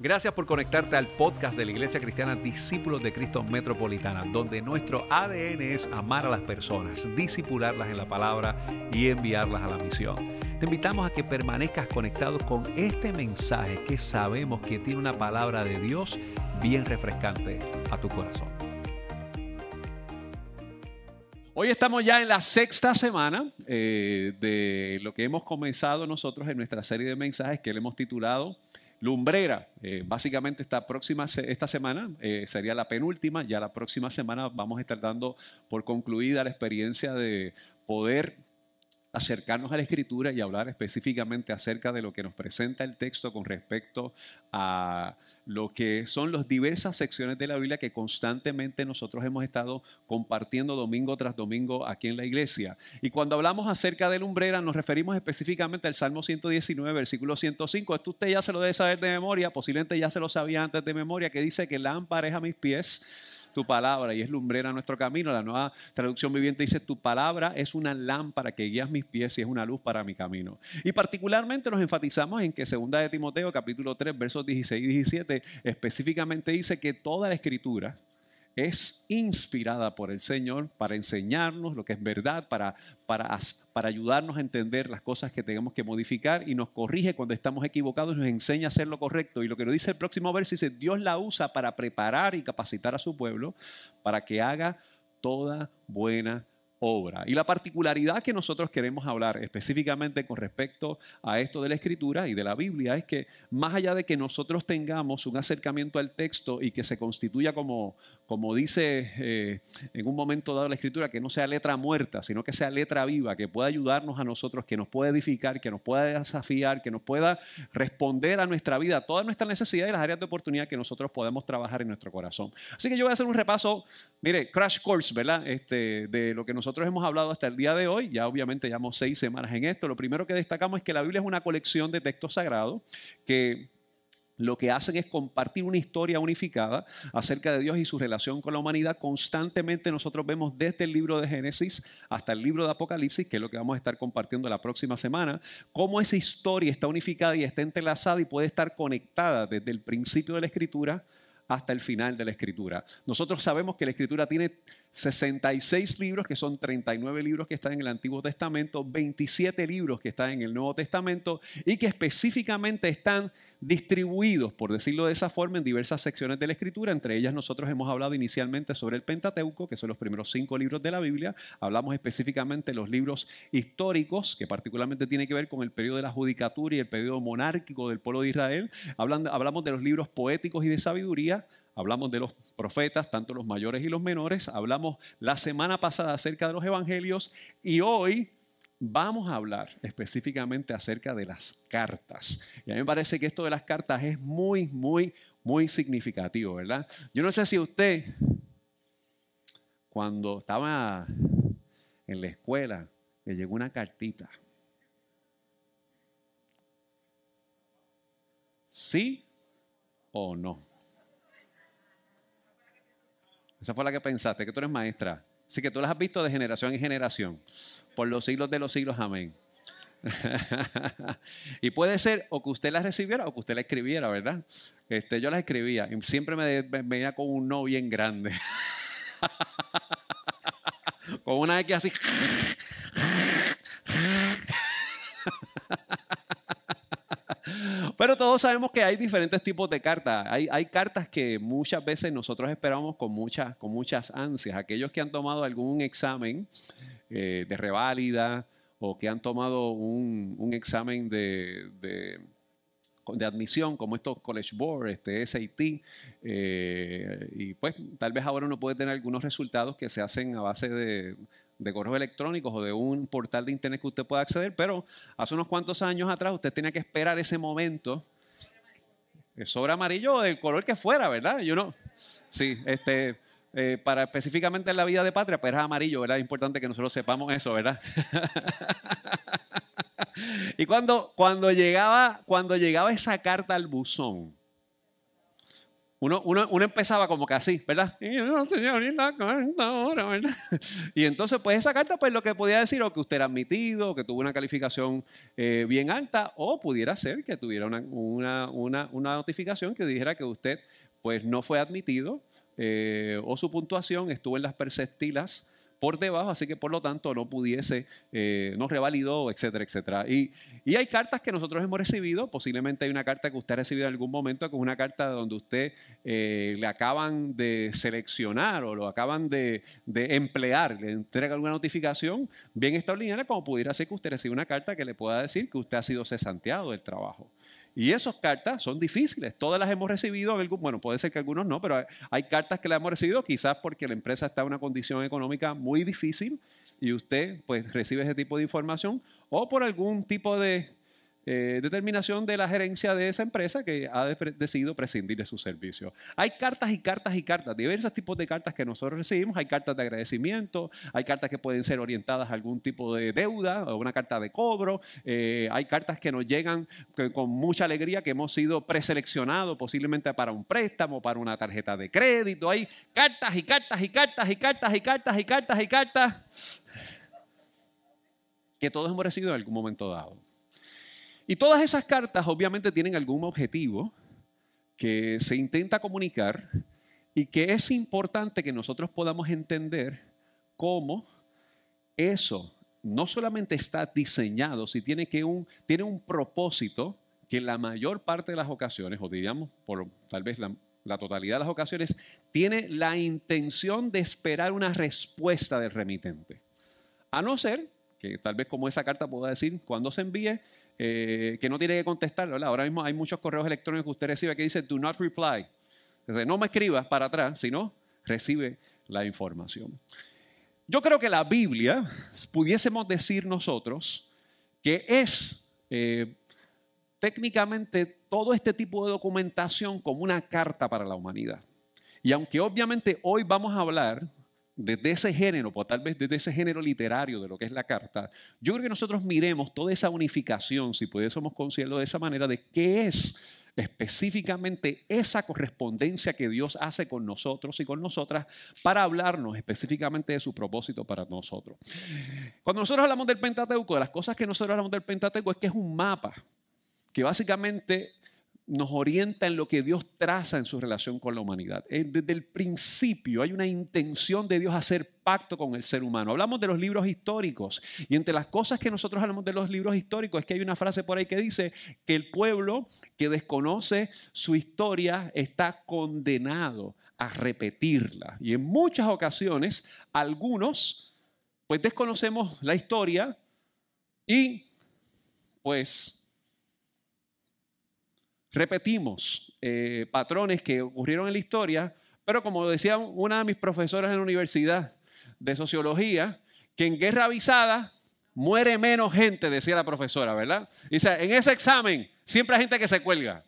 Gracias por conectarte al podcast de la Iglesia Cristiana Discípulos de Cristo Metropolitana, donde nuestro ADN es amar a las personas, disipularlas en la palabra y enviarlas a la misión. Te invitamos a que permanezcas conectado con este mensaje que sabemos que tiene una palabra de Dios bien refrescante a tu corazón. Hoy estamos ya en la sexta semana eh, de lo que hemos comenzado nosotros en nuestra serie de mensajes que le hemos titulado Lumbrera. Eh, básicamente esta próxima esta semana eh, sería la penúltima. Ya la próxima semana vamos a estar dando por concluida la experiencia de poder acercarnos a la escritura y hablar específicamente acerca de lo que nos presenta el texto con respecto a lo que son las diversas secciones de la Biblia que constantemente nosotros hemos estado compartiendo domingo tras domingo aquí en la iglesia. Y cuando hablamos acerca de lumbrera nos referimos específicamente al Salmo 119, versículo 105. Esto usted ya se lo debe saber de memoria, posiblemente ya se lo sabía antes de memoria, que dice que lámpara es a mis pies tu palabra y es lumbrera nuestro camino. La nueva traducción viviente dice, tu palabra es una lámpara que guías mis pies y es una luz para mi camino. Y particularmente nos enfatizamos en que segunda de Timoteo capítulo 3 versos 16 y 17 específicamente dice que toda la escritura es inspirada por el Señor para enseñarnos lo que es verdad, para, para, para, ayudarnos a entender las cosas que tenemos que modificar y nos corrige cuando estamos equivocados, nos enseña a hacer lo correcto. Y lo que nos dice el próximo verso dice, Dios la usa para preparar y capacitar a su pueblo para que haga toda buena obra. Y la particularidad que nosotros queremos hablar específicamente con respecto a esto de la escritura y de la Biblia es que más allá de que nosotros tengamos un acercamiento al texto y que se constituya como, como dice eh, en un momento dado la escritura, que no sea letra muerta, sino que sea letra viva, que pueda ayudarnos a nosotros, que nos pueda edificar, que nos pueda desafiar, que nos pueda responder a nuestra vida, a todas nuestras necesidades y las áreas de oportunidad que nosotros podemos trabajar en nuestro corazón. Así que yo voy a hacer un repaso, mire, crash course, ¿verdad? Este, de lo que nosotros nosotros hemos hablado hasta el día de hoy, ya obviamente llevamos seis semanas en esto, lo primero que destacamos es que la Biblia es una colección de textos sagrados que lo que hacen es compartir una historia unificada acerca de Dios y su relación con la humanidad. Constantemente nosotros vemos desde el libro de Génesis hasta el libro de Apocalipsis, que es lo que vamos a estar compartiendo la próxima semana, cómo esa historia está unificada y está entrelazada y puede estar conectada desde el principio de la escritura hasta el final de la escritura. Nosotros sabemos que la escritura tiene 66 libros, que son 39 libros que están en el Antiguo Testamento, 27 libros que están en el Nuevo Testamento y que específicamente están distribuidos, por decirlo de esa forma, en diversas secciones de la escritura. Entre ellas nosotros hemos hablado inicialmente sobre el Pentateuco, que son los primeros cinco libros de la Biblia. Hablamos específicamente de los libros históricos, que particularmente tienen que ver con el periodo de la judicatura y el periodo monárquico del pueblo de Israel. hablamos de los libros poéticos y de sabiduría hablamos de los profetas, tanto los mayores y los menores, hablamos la semana pasada acerca de los evangelios y hoy vamos a hablar específicamente acerca de las cartas. Y a mí me parece que esto de las cartas es muy, muy, muy significativo, ¿verdad? Yo no sé si usted, cuando estaba en la escuela, le llegó una cartita. ¿Sí o no? Esa fue la que pensaste, que tú eres maestra. Así que tú las has visto de generación en generación, por los siglos de los siglos, amén. y puede ser o que usted las recibiera o que usted la escribiera, ¿verdad? Este, yo las escribía y siempre me, venía con un no bien grande. con una X así. Pero todos sabemos que hay diferentes tipos de cartas. Hay, cartas que muchas veces nosotros esperamos con, muchas con muchas ansias. Aquellos que han tomado algún examen eh, de reválida o que han tomado un, un examen de, de de admisión, como estos College Board, este SAT, eh, y pues tal vez ahora uno puede tener algunos resultados que se hacen a base de, de correos electrónicos o de un portal de internet que usted pueda acceder, pero hace unos cuantos años atrás usted tenía que esperar ese momento. Sobre amarillo o del color que fuera, ¿verdad? Yo no. Sí, este, eh, para específicamente en la vida de patria, pues era amarillo, ¿verdad? Es importante que nosotros sepamos eso, ¿verdad? y cuando, cuando, llegaba, cuando llegaba esa carta al buzón, uno, uno, empezaba como que así, ¿verdad? Y, entonces, pues esa carta, pues lo que podía decir, o que usted era admitido, que tuvo una calificación eh, bien alta, o pudiera ser que tuviera una, una, una, una notificación que dijera que usted, pues no fue admitido, eh, o su puntuación estuvo en las perceptilas por debajo, así que por lo tanto no pudiese, eh, no revalidó, etcétera, etcétera. Y, y, hay cartas que nosotros hemos recibido, posiblemente hay una carta que usted ha recibido en algún momento, que es una carta donde usted eh, le acaban de seleccionar o lo acaban de, de, emplear, le entrega alguna notificación bien extraordinaria, como pudiera ser que usted reciba una carta que le pueda decir que usted ha sido cesanteado del trabajo. Y esas cartas son difíciles. Todas las hemos recibido, bueno, puede ser que algunos no, pero hay, cartas que las hemos recibido quizás porque la empresa está en una condición económica muy difícil y usted pues recibe ese tipo de información o por algún tipo de eh, determinación de la gerencia de esa empresa que ha decidido prescindir de su servicio. Hay cartas y cartas y cartas, diversos tipos de cartas que nosotros recibimos. Hay cartas de agradecimiento, hay cartas que pueden ser orientadas a algún tipo de deuda o una carta de cobro. Eh, hay cartas que nos llegan con mucha alegría que hemos sido preseleccionados posiblemente para un préstamo, para una tarjeta de crédito. Hay cartas y cartas y cartas y cartas y cartas y cartas y cartas que todos hemos recibido en algún momento dado. Y todas esas cartas obviamente tienen algún objetivo que se intenta comunicar y que es importante que nosotros podamos entender cómo eso no solamente está diseñado, si tiene, que un, tiene un propósito que la mayor parte de las ocasiones, o diríamos por tal vez la, la totalidad de las ocasiones, tiene la intención de esperar una respuesta del remitente. A no ser que tal vez como esa carta pueda decir, cuando se envíe, eh, que no tiene que contestar. Ahora mismo hay muchos correos electrónicos que usted recibe que dice, do not reply. no me escribas para atrás, sino recibe la información. Yo creo que la Biblia, pudiésemos decir nosotros, que es eh, técnicamente todo este tipo de documentación como una carta para la humanidad. Y aunque obviamente hoy vamos a hablar desde ese género, o tal vez desde ese género literario de lo que es la carta, yo creo que nosotros miremos toda esa unificación, si pudiésemos considerarlo de esa manera, de qué es específicamente esa correspondencia que Dios hace con nosotros y con nosotras para hablarnos específicamente de su propósito para nosotros. Cuando nosotros hablamos del Pentateuco, de las cosas que nosotros hablamos del Pentateuco es que es un mapa que básicamente nos orienta en lo que Dios traza en su relación con la humanidad. Eh, desde el principio hay una intención de Dios hacer pacto con el ser humano. Hablamos de los libros históricos y entre las cosas que nosotros hablamos de los libros históricos es que hay una frase por ahí que dice que el pueblo que desconoce su historia está condenado a repetirla. Y en muchas ocasiones algunos pues desconocemos la historia y pues repetimos eh, patrones que ocurrieron en la historia, pero como decía una de mis profesoras en la universidad de sociología, que en guerra avisada muere menos gente, decía la profesora, ¿verdad? Dice, en ese examen siempre hay gente que se cuelga.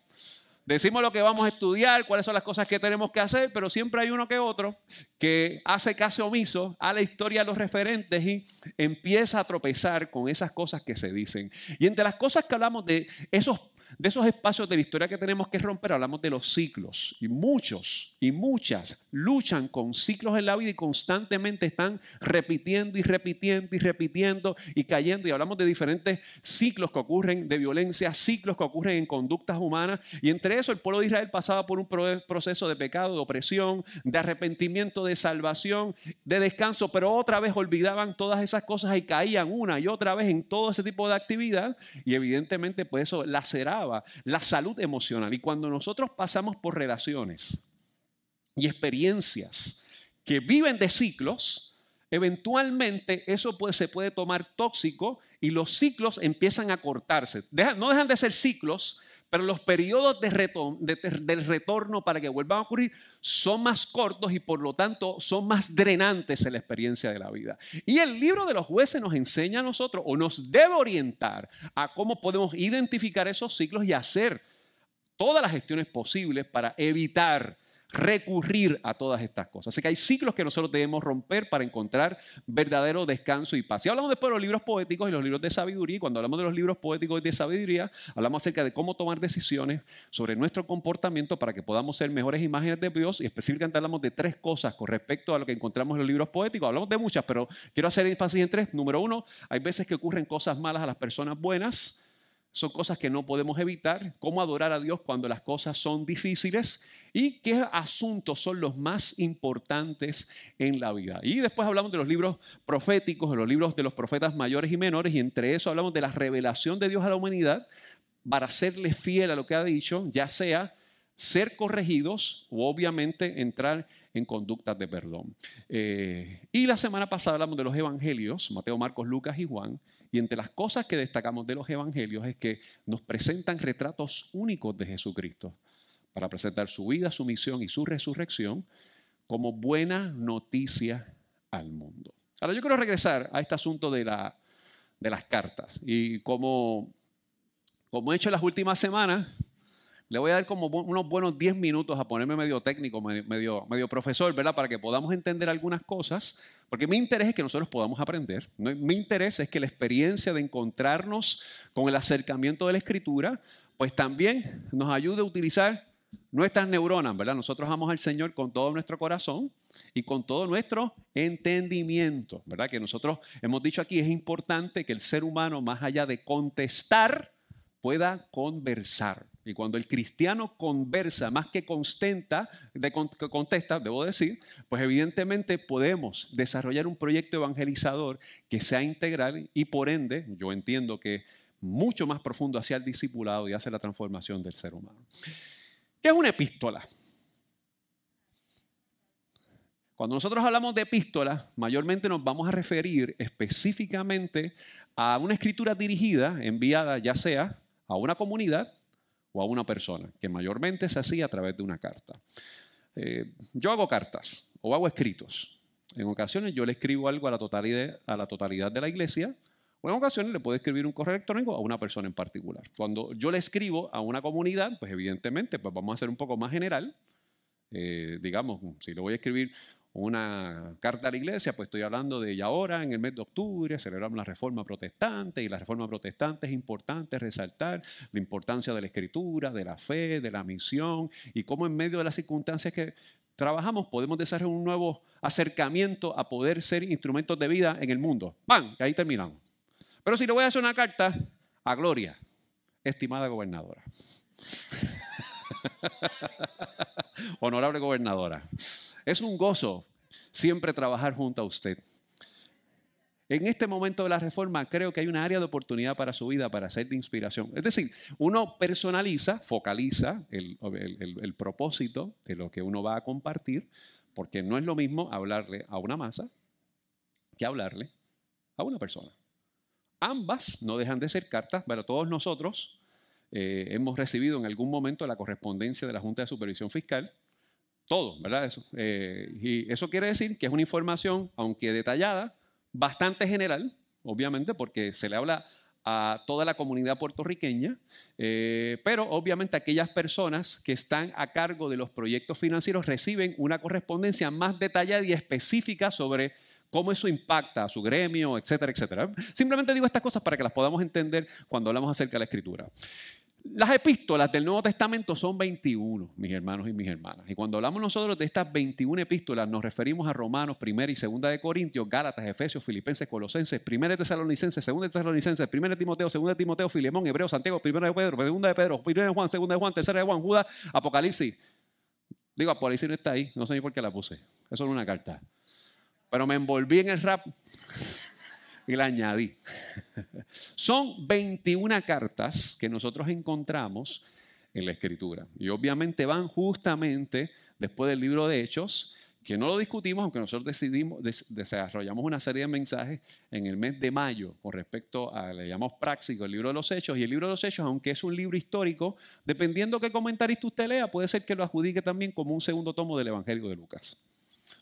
Decimos lo que vamos a estudiar, cuáles son las cosas que tenemos que hacer, pero siempre hay uno que otro que hace caso omiso a la historia de los referentes y empieza a tropezar con esas cosas que se dicen. Y entre las cosas que hablamos de esos de esos espacios de la historia que tenemos que romper, hablamos de los ciclos. Y muchos y muchas luchan con ciclos en la vida y constantemente están repitiendo y repitiendo y repitiendo y cayendo. Y hablamos de diferentes ciclos que ocurren de violencia, ciclos que ocurren en conductas humanas. Y entre eso el pueblo de Israel pasaba por un proceso de pecado, de opresión, de arrepentimiento, de salvación, de descanso, pero otra vez olvidaban todas esas cosas y caían una y otra vez en todo ese tipo de actividad. Y evidentemente pues eso laceraba la salud emocional. Y cuando nosotros pasamos por relaciones y experiencias que viven de ciclos, eventualmente eso se puede tomar tóxico y los ciclos empiezan a cortarse. no dejan de ser ciclos, pero los periodos de del retorno para que vuelvan a ocurrir son más cortos y por lo tanto son más drenantes en la experiencia de la vida. Y el libro de los jueces nos enseña a nosotros o nos debe orientar a cómo podemos identificar esos ciclos y hacer todas las gestiones posibles para evitar recurrir a todas estas cosas. Así que hay ciclos que nosotros debemos romper para encontrar verdadero descanso y paz. Y hablamos después de los libros poéticos y los libros de sabiduría. Y cuando hablamos de los libros poéticos y de sabiduría, hablamos acerca de cómo tomar decisiones sobre nuestro comportamiento para que podamos ser mejores imágenes de Dios. Y específicamente hablamos de tres cosas con respecto a lo que encontramos en los libros poéticos. Hablamos de muchas, pero quiero hacer énfasis en tres. Número uno, hay veces que ocurren cosas malas a las personas buenas son cosas que no podemos evitar, cómo adorar a Dios cuando las cosas son difíciles y qué asuntos son los más importantes en la vida. Y después hablamos de los libros proféticos, de los libros de los profetas mayores y menores, y entre eso hablamos de la revelación de Dios a la humanidad para serle fiel a lo que ha dicho, ya sea ser corregidos o obviamente entrar en conductas de perdón. Eh, y la semana pasada hablamos de los evangelios, Mateo, Marcos, Lucas y Juan, y entre las cosas que destacamos de los evangelios es que nos presentan retratos únicos de Jesucristo para presentar su vida, su misión y su resurrección como buena noticia al mundo. Ahora yo quiero regresar a este asunto de, la, de las cartas y como, como he hecho en las últimas semanas, le voy a dar como unos buenos 10 minutos a ponerme medio técnico, medio, profesor, ¿verdad? Para que podamos entender algunas cosas, porque mi interés es que nosotros podamos aprender. Mi interés es que la experiencia de encontrarnos con el acercamiento de la escritura, pues también nos ayude a utilizar nuestras neuronas, ¿verdad? Nosotros amamos al Señor con todo nuestro corazón y con todo nuestro entendimiento, ¿verdad? Que nosotros hemos dicho aquí, es importante que el ser humano, más allá de contestar, pueda conversar. Y cuando el cristiano conversa más que de, contesta, debo decir, pues evidentemente podemos desarrollar un proyecto evangelizador que sea integral y por ende, yo entiendo que mucho más profundo hacia el discipulado y hacia la transformación del ser humano. ¿Qué es una epístola? Cuando nosotros hablamos de epístola, mayormente nos vamos a referir específicamente a una escritura dirigida, enviada ya sea a una comunidad o a una persona, que mayormente se hacía a través de una carta. Eh, yo hago cartas o hago escritos. En ocasiones yo le escribo algo a la, totalidad, a la totalidad de la iglesia, o en ocasiones le puedo escribir un correo electrónico a una persona en particular. Cuando yo le escribo a una comunidad, pues evidentemente pues vamos a hacer un poco más general. Eh, digamos, si le voy a escribir una carta a la iglesia, pues estoy hablando de ya ahora, en el mes de octubre, celebramos la reforma protestante y la reforma protestante es importante resaltar la importancia de la escritura, de la fe, de la misión y cómo en medio de las circunstancias que trabajamos podemos desarrollar un nuevo acercamiento a poder ser instrumentos de vida en el mundo. ¡Pam! Y ahí terminamos. Pero si le voy a hacer una carta a Gloria, estimada gobernadora. Honorable gobernadora. Es un gozo siempre trabajar junto a usted. En este momento de la reforma creo que hay una área de oportunidad para su vida, para ser de inspiración. Es decir, uno personaliza, focaliza el, el, propósito de lo que uno va a compartir, porque no es lo mismo hablarle a una masa que hablarle a una persona. Ambas no dejan de ser cartas, pero todos nosotros eh, hemos recibido en algún momento la correspondencia de la Junta de Supervisión Fiscal todo, ¿verdad? Eso. Eh, y eso quiere decir que es una información, aunque detallada, bastante general, obviamente, porque se le habla a toda la comunidad puertorriqueña, eh, pero obviamente aquellas personas que están a cargo de los proyectos financieros reciben una correspondencia más detallada y específica sobre cómo eso impacta a su gremio, etcétera, etcétera. Simplemente digo estas cosas para que las podamos entender cuando hablamos acerca de la escritura. Las epístolas del Nuevo Testamento son 21, mis hermanos y mis hermanas. Y cuando hablamos nosotros de estas 21 epístolas, nos referimos a Romanos, 1 y 2 de Corintios, Gálatas, Efesios, Filipenses, Colosenses, 1 de Tesalonicenses, 2 de Tesalonicenses, 1 de Timoteo, 2 de Timoteo, Filemón, Hebreo, Santiago, 1 de Pedro, 2 de Pedro, 1 de Juan, 2 de Juan, 3 de Juan, Judas, Apocalipsis. Digo, Apocalipsis no está ahí, no sé ni por qué la puse. Eso es una carta. Pero me envolví en el rap y la añadí. Son 21 cartas que nosotros encontramos en la escritura. Y obviamente van justamente después del libro de Hechos, que no lo discutimos, aunque nosotros decidimos, desarrollamos una serie de mensajes en el mes de mayo con respecto a, le llamamos práctico, el libro de los Hechos. Y el libro de los Hechos, aunque es un libro histórico, dependiendo qué comentarista usted lea, puede ser que lo adjudique también como un segundo tomo del Evangelio de Lucas.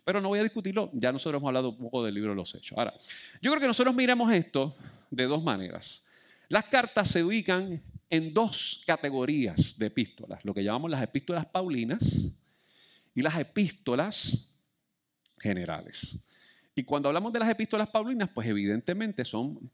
Pero no voy a discutirlo, ya nosotros hemos hablado un poco del libro de los hechos. Ahora, yo creo que nosotros miramos esto de dos maneras. Las cartas se ubican en dos categorías de epístolas, lo que llamamos las epístolas paulinas y las epístolas generales. Y cuando hablamos de las epístolas paulinas, pues evidentemente son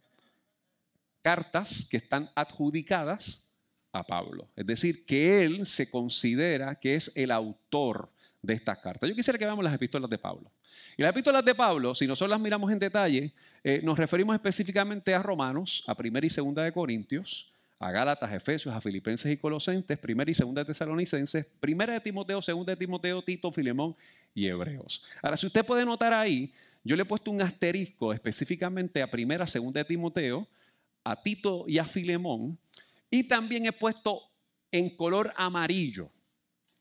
cartas que están adjudicadas a Pablo. Es decir, que él se considera que es el autor de estas cartas. Yo quisiera que veamos las epístolas de Pablo. Y las epístolas de Pablo, si nosotros las miramos en detalle, eh, nos referimos específicamente a Romanos, a Primera y Segunda de Corintios, a Gálatas, Efesios, a Filipenses y Colosenses, Primera y Segunda de Tesalonicenses, Primera de Timoteo, Segunda de Timoteo, Tito, Filemón y Hebreos. Ahora, si usted puede notar ahí, yo le he puesto un asterisco específicamente a Primera, Segunda de Timoteo, a Tito y a Filemón, y también he puesto en color amarillo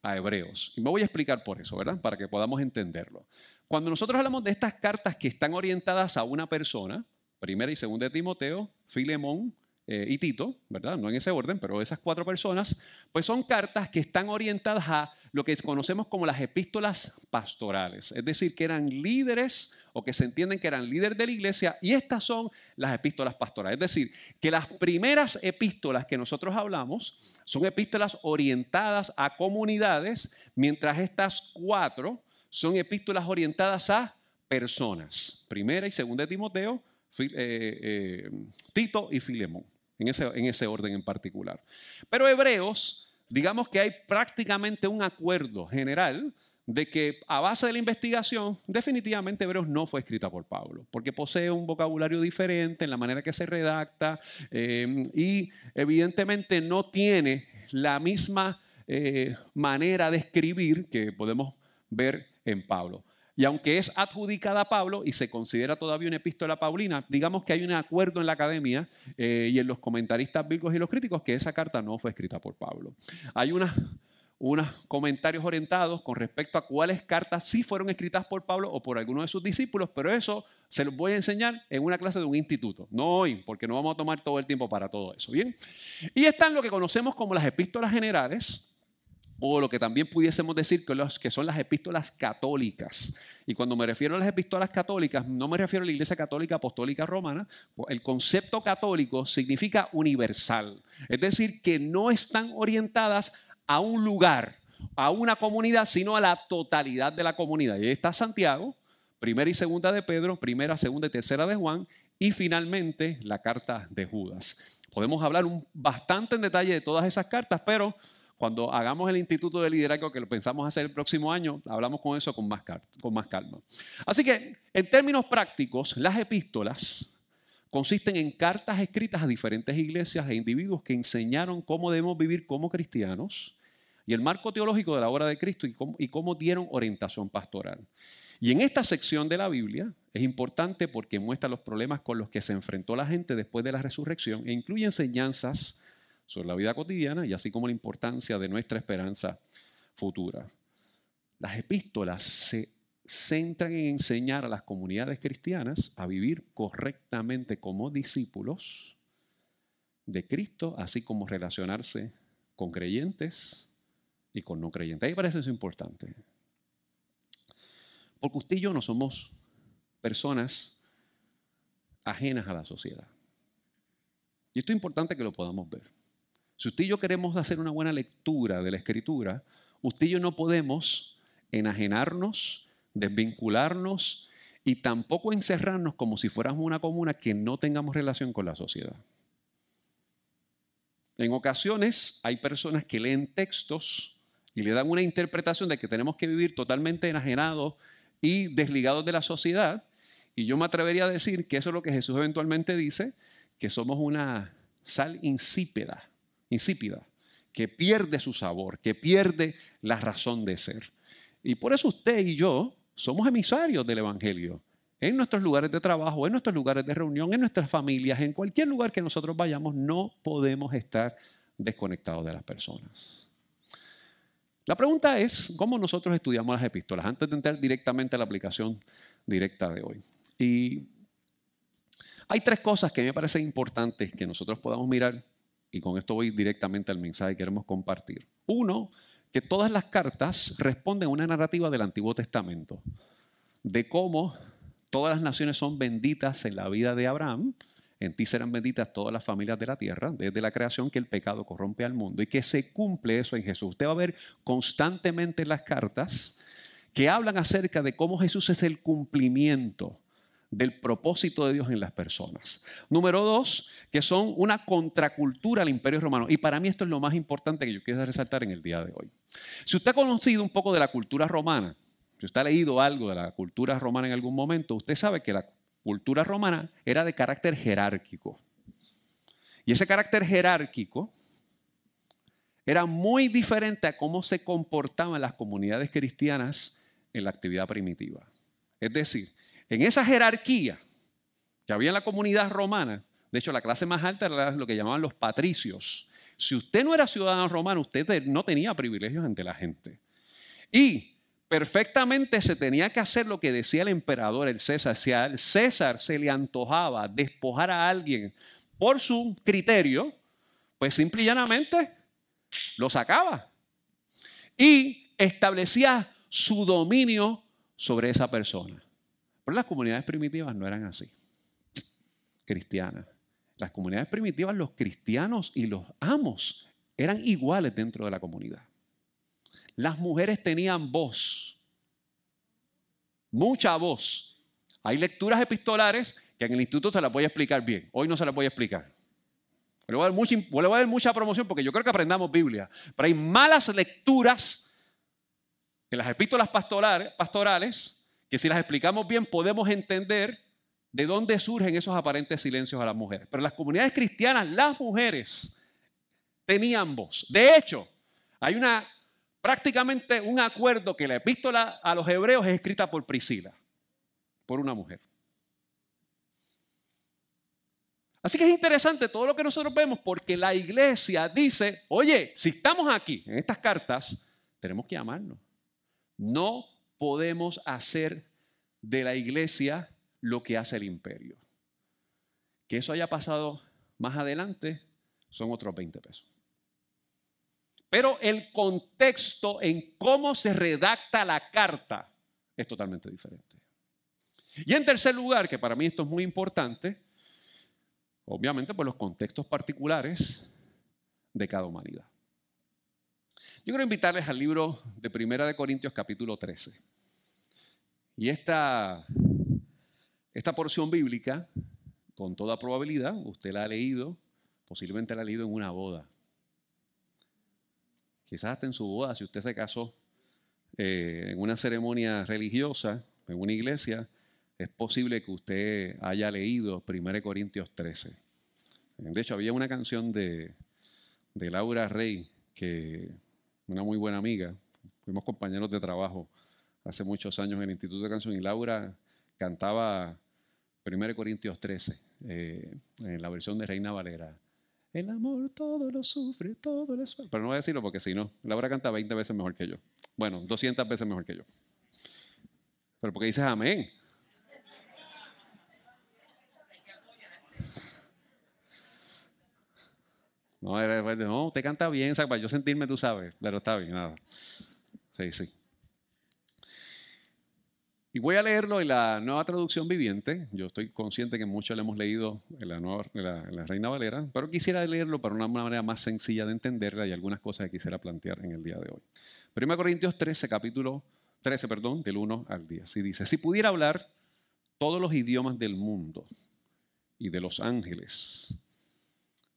a Hebreos. Y me voy a explicar por eso, ¿verdad? Para que podamos entenderlo. Cuando nosotros hablamos de estas cartas que están orientadas a una persona, primera y segunda de Timoteo, Filemón, eh, y Tito, ¿verdad? No en ese orden, pero esas cuatro personas, pues son cartas que están orientadas a lo que conocemos como las epístolas pastorales, es decir, que eran líderes o que se entienden que eran líderes de la iglesia y estas son las epístolas pastorales, es decir, que las primeras epístolas que nosotros hablamos son epístolas orientadas a comunidades, mientras estas cuatro son epístolas orientadas a personas, primera y segunda de Timoteo, eh, eh, Tito y Filemón en ese, en ese orden en particular. Pero Hebreos, digamos que hay prácticamente un acuerdo general de que a base de la investigación, definitivamente Hebreos no fue escrita por Pablo, porque posee un vocabulario diferente en la manera que se redacta eh, y evidentemente no tiene la misma eh, manera de escribir que podemos ver en Pablo. Y aunque es adjudicada a Pablo y se considera todavía una epístola paulina, digamos que hay un acuerdo en la academia eh, y en los comentaristas bíblicos y los críticos que esa carta no fue escrita por Pablo. Hay unos comentarios orientados con respecto a cuáles cartas sí fueron escritas por Pablo o por alguno de sus discípulos, pero eso se los voy a enseñar en una clase de un instituto, no hoy, porque no vamos a tomar todo el tiempo para todo eso, ¿bien? Y están lo que conocemos como las epístolas generales, o lo que también pudiésemos decir que, los, que son las epístolas católicas. Y cuando me refiero a las epístolas católicas, no me refiero a la Iglesia Católica Apostólica Romana, el concepto católico significa universal, es decir, que no están orientadas a un lugar, a una comunidad, sino a la totalidad de la comunidad. Y ahí está Santiago, primera y segunda de Pedro, primera, segunda y tercera de Juan, y finalmente la carta de Judas. Podemos hablar bastante en detalle de todas esas cartas, pero cuando hagamos el Instituto de Liderazgo, que lo pensamos hacer el próximo año, hablamos con eso con más, con más calma. Así que, en términos prácticos, las epístolas consisten en cartas escritas a diferentes iglesias e individuos que enseñaron cómo debemos vivir como cristianos y el marco teológico de la obra de Cristo y cómo, y cómo dieron orientación pastoral. Y en esta sección de la Biblia es importante porque muestra los problemas con los que se enfrentó la gente después de la resurrección e incluye enseñanzas sobre la vida cotidiana y así como la importancia de nuestra esperanza futura. Las epístolas se centran en enseñar a las comunidades cristianas a vivir correctamente como discípulos de Cristo, así como relacionarse con creyentes y con no creyentes. Ahí parece eso importante. Porque usted y yo no somos personas ajenas a la sociedad. Y esto es importante que lo podamos ver. Si usted y yo queremos hacer una buena lectura de la escritura, usted y yo no podemos enajenarnos, desvincularnos y tampoco encerrarnos como si fuéramos una comuna que no tengamos relación con la sociedad. En ocasiones hay personas que leen textos y le dan una interpretación de que tenemos que vivir totalmente enajenados y desligados de la sociedad. Y yo me atrevería a decir que eso es lo que Jesús eventualmente dice, que somos una sal insípida insípida, que pierde su sabor, que pierde la razón de ser. Y por eso usted y yo somos emisarios del Evangelio. En nuestros lugares de trabajo, en nuestros lugares de reunión, en nuestras familias, en cualquier lugar que nosotros vayamos, no podemos estar desconectados de las personas. La pregunta es, ¿cómo nosotros estudiamos las epístolas? Antes de entrar directamente a la aplicación directa de hoy. Y hay tres cosas que me parecen importantes que nosotros podamos mirar y con esto voy directamente al mensaje que queremos compartir. Uno, que todas las cartas responden a una narrativa del Antiguo Testamento, de cómo todas las naciones son benditas en la vida de Abraham, en ti serán benditas todas las familias de la tierra, desde la creación que el pecado corrompe al mundo y que se cumple eso en Jesús. Usted va a ver constantemente en las cartas que hablan acerca de cómo Jesús es el cumplimiento del propósito de Dios en las personas. Número dos, que son una contracultura al imperio romano. Y para mí esto es lo más importante que yo quiero resaltar en el día de hoy. Si usted ha conocido un poco de la cultura romana, si usted ha leído algo de la cultura romana en algún momento, usted sabe que la cultura romana era de carácter jerárquico. Y ese carácter jerárquico era muy diferente a cómo se comportaban las comunidades cristianas en la actividad primitiva. Es decir, en esa jerarquía que había en la comunidad romana, de hecho la clase más alta era lo que llamaban los patricios. Si usted no era ciudadano romano, usted no tenía privilegios ante la gente. Y perfectamente se tenía que hacer lo que decía el emperador, el César. Si al César se le antojaba despojar a alguien por su criterio, pues simple y llanamente lo sacaba. Y establecía su dominio sobre esa persona. Las comunidades primitivas no eran así, cristianas. Las comunidades primitivas, los cristianos y los amos eran iguales dentro de la comunidad. Las mujeres tenían voz, mucha voz. Hay lecturas epistolares que en el instituto se las voy a explicar bien. Hoy no se las voy a explicar. Le voy, a dar mucha, le voy a dar mucha promoción porque yo creo que aprendamos Biblia. Pero hay malas lecturas en las epístolas pastorales que si las explicamos bien podemos entender de dónde surgen esos aparentes silencios a las mujeres. Pero las comunidades cristianas, las mujeres tenían voz. De hecho, hay una prácticamente un acuerdo que la epístola a los hebreos es escrita por Priscila, por una mujer. Así que es interesante todo lo que nosotros vemos porque la iglesia dice, oye, si estamos aquí en estas cartas, tenemos que amarnos. No podemos hacer de la iglesia lo que hace el imperio. Que eso haya pasado más adelante son otros 20 pesos. Pero el contexto en cómo se redacta la carta es totalmente diferente. Y en tercer lugar, que para mí esto es muy importante, obviamente por los contextos particulares de cada humanidad. Yo quiero invitarles al libro de Primera de Corintios capítulo 13. Y esta, esta porción bíblica, con toda probabilidad, usted la ha leído, posiblemente la ha leído en una boda. Quizás hasta en su boda, si usted se casó eh, en una ceremonia religiosa, en una iglesia, es posible que usted haya leído 1 Corintios 13. De hecho, había una canción de, de Laura Rey que una muy buena amiga. Fuimos compañeros de trabajo hace muchos años en el Instituto de Canción y Laura cantaba 1 Corintios 13 eh, en la versión de Reina Valera. El amor todo lo sufre, todo lo sufre. Pero no voy a decirlo porque si no, Laura canta 20 veces mejor que yo. Bueno, 200 veces mejor que yo. Pero porque dices amén. No, no, usted canta bien, para yo sentirme, tú sabes, pero está bien, nada. Sí, sí. Y voy a leerlo en la nueva traducción viviente. Yo estoy consciente que muchos lo hemos leído en la, nueva, la, Reina Valera, pero quisiera leerlo para una manera más sencilla de entenderla y algunas cosas que quisiera plantear en el día de hoy. 1 Corintios 13, capítulo 13, perdón, del 1 al 10. Así dice, si pudiera hablar todos los idiomas del mundo y de los ángeles,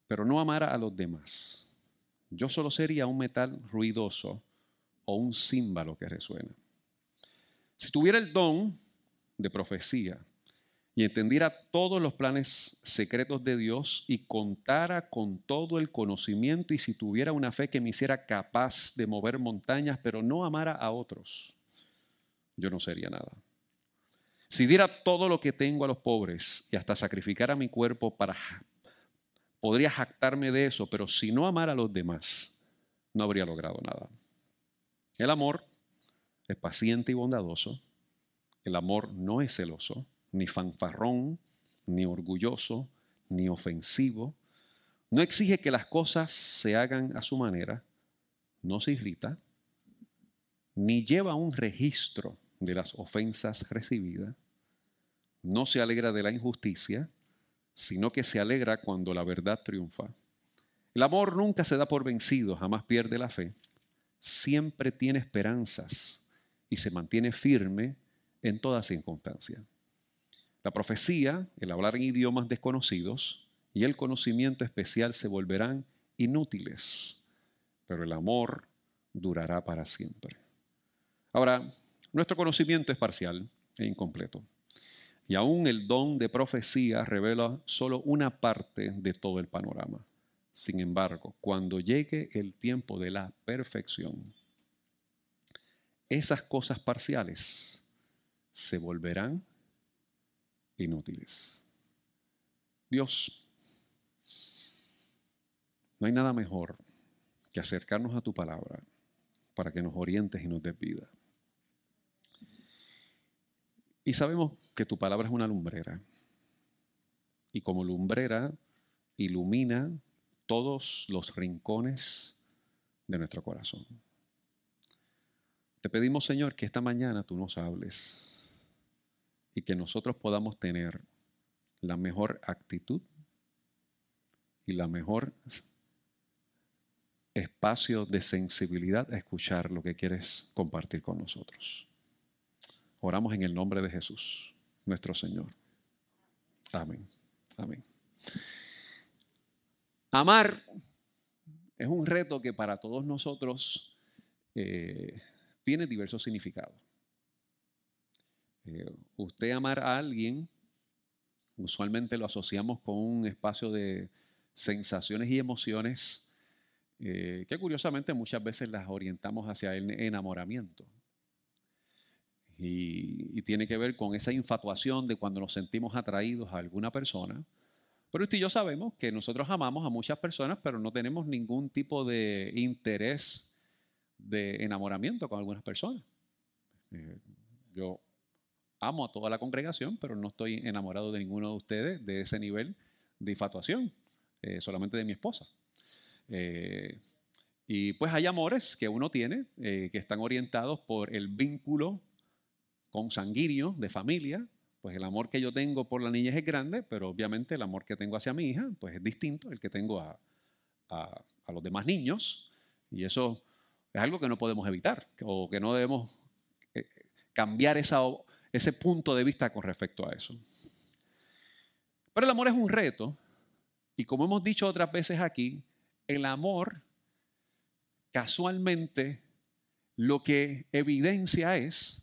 pero no amara a los demás. Yo solo sería un metal ruidoso o un címbalo que resuena. Si tuviera el don de profecía y entendiera todos los planes secretos de Dios y contara con todo el conocimiento y si tuviera una fe que me hiciera capaz de mover montañas, pero no amara a otros, yo no sería nada. Si diera todo lo que tengo a los pobres y hasta sacrificara mi cuerpo para podría jactarme de eso, pero si no amara a los demás, no habría logrado nada. El amor es paciente y bondadoso. El amor no es celoso, ni fanfarrón, ni orgulloso, ni ofensivo. No exige que las cosas se hagan a su manera. No se irrita, ni lleva un registro de las ofensas recibidas. No se alegra de la injusticia sino que se alegra cuando la verdad triunfa. El amor nunca se da por vencido, jamás pierde la fe, siempre tiene esperanzas y se mantiene firme en toda circunstancia. La profecía, el hablar en idiomas desconocidos y el conocimiento especial se volverán inútiles, pero el amor durará para siempre. Ahora, nuestro conocimiento es parcial e incompleto. Y aún el don de profecía revela solo una parte de todo el panorama. Sin embargo, cuando llegue el tiempo de la perfección, esas cosas parciales se volverán inútiles. Dios, no hay nada mejor que acercarnos a tu palabra para que nos orientes y nos des vida. Y sabemos que tu palabra es una lumbrera. Y como lumbrera ilumina todos los rincones de nuestro corazón. Te pedimos, Señor, que esta mañana tú nos hables y que nosotros podamos tener la mejor actitud y la mejor espacio de sensibilidad a escuchar lo que quieres compartir con nosotros. Oramos en el nombre de Jesús, nuestro Señor. Amén. Amén. Amar es un reto que para todos nosotros eh, tiene diversos significados. Eh, usted amar a alguien, usualmente lo asociamos con un espacio de sensaciones y emociones eh, que curiosamente muchas veces las orientamos hacia el enamoramiento. Y, tiene que ver con esa infatuación de cuando nos sentimos atraídos a alguna persona. Pero usted y yo sabemos que nosotros amamos a muchas personas, pero no tenemos ningún tipo de interés de enamoramiento con algunas personas. Eh, yo amo a toda la congregación, pero no estoy enamorado de ninguno de ustedes de ese nivel de infatuación, eh, solamente de mi esposa. Eh, y pues hay amores que uno tiene que están orientados por el vínculo consanguíneo de familia, pues el amor que yo tengo por la niñez es grande, pero obviamente el amor que tengo hacia mi hija, pues es distinto el que tengo a, los demás niños. Y eso es algo que no podemos evitar o que no debemos eh, cambiar ese punto de vista con respecto a eso. Pero el amor es un reto y como hemos dicho otras veces aquí, el amor casualmente lo que evidencia es